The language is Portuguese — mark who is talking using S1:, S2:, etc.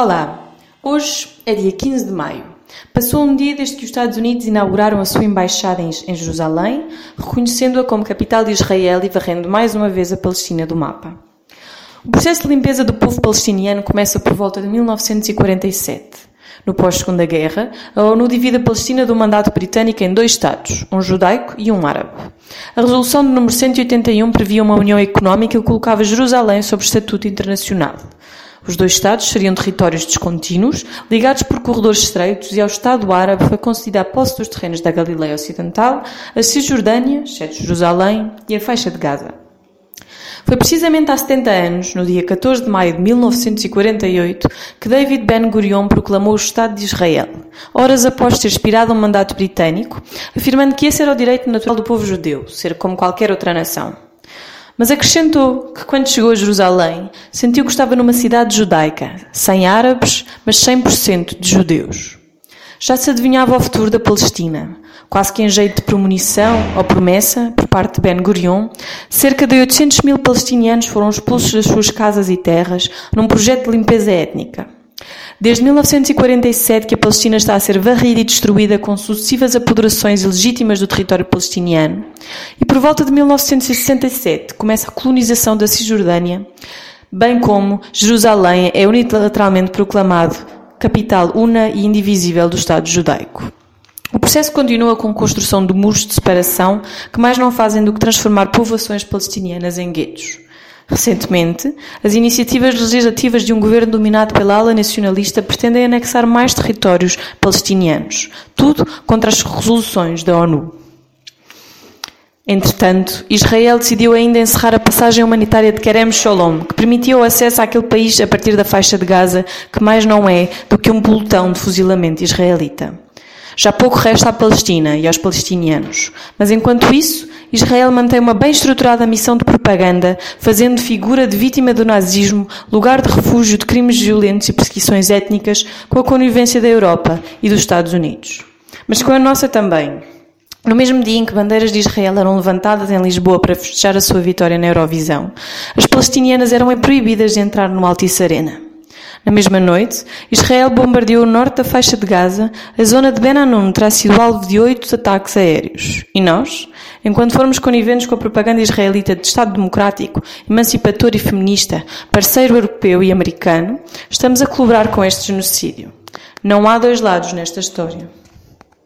S1: Olá, hoje é dia 15 de maio. Passou um dia desde que os Estados Unidos inauguraram a sua embaixada em Jerusalém, reconhecendo-a como capital de Israel e varrendo mais uma vez a Palestina do mapa. O processo de limpeza do povo palestiniano começa por volta de 1947. No pós-Segunda Guerra, a ONU divide a Palestina do mandato britânico em dois Estados, um judaico e um árabe. A resolução de número 181 previa uma união económica que colocava Jerusalém sob estatuto internacional. Os dois Estados seriam territórios descontínuos, ligados por corredores estreitos, e ao Estado árabe foi concedida a posse dos terrenos da Galileia Ocidental, a Cisjordânia, exceto Jerusalém, e a faixa de Gaza. Foi precisamente há 70 anos, no dia 14 de maio de 1948, que David Ben-Gurion proclamou o Estado de Israel, horas após ter expirado um mandato britânico, afirmando que esse era o direito natural do povo judeu, ser como qualquer outra nação. Mas acrescentou que quando chegou a Jerusalém, sentiu que estava numa cidade judaica, sem árabes, mas 100% de judeus. Já se adivinhava o futuro da Palestina. Quase que em jeito de premonição ou promessa, por parte de Ben Gurion, cerca de 800 mil palestinianos foram expulsos das suas casas e terras num projeto de limpeza étnica. Desde 1947 que a Palestina está a ser varrida e destruída com sucessivas apoderações ilegítimas do território palestiniano, e por volta de 1967 começa a colonização da Cisjordânia, bem como Jerusalém é unilateralmente proclamado capital una e indivisível do Estado judaico. O processo continua com a construção de muros de separação que mais não fazem do que transformar povoações palestinianas em guetos. Recentemente, as iniciativas legislativas de um governo dominado pela ala nacionalista pretendem anexar mais territórios palestinianos, tudo contra as resoluções da ONU. Entretanto, Israel decidiu ainda encerrar a passagem humanitária de Kerem Shalom, que permitia o acesso àquele país a partir da faixa de Gaza, que mais não é do que um pelotão de fuzilamento israelita. Já pouco resta à Palestina e aos palestinianos, mas enquanto isso, Israel mantém uma bem estruturada missão de propaganda, fazendo figura de vítima do nazismo, lugar de refúgio de crimes violentos e perseguições étnicas, com a conivência da Europa e dos Estados Unidos. Mas com a nossa também. No mesmo dia em que bandeiras de Israel eram levantadas em Lisboa para festejar a sua vitória na Eurovisão, as palestinianas eram proibidas de entrar no Altice Arena. Na mesma noite, Israel bombardeou o norte da faixa de Gaza, a zona de Ben Hanun terá sido alvo de oito ataques aéreos. E nós, enquanto formos coniventes com a propaganda israelita de Estado democrático, emancipador e feminista, parceiro europeu e americano, estamos a colaborar com este genocídio. Não há dois lados nesta história.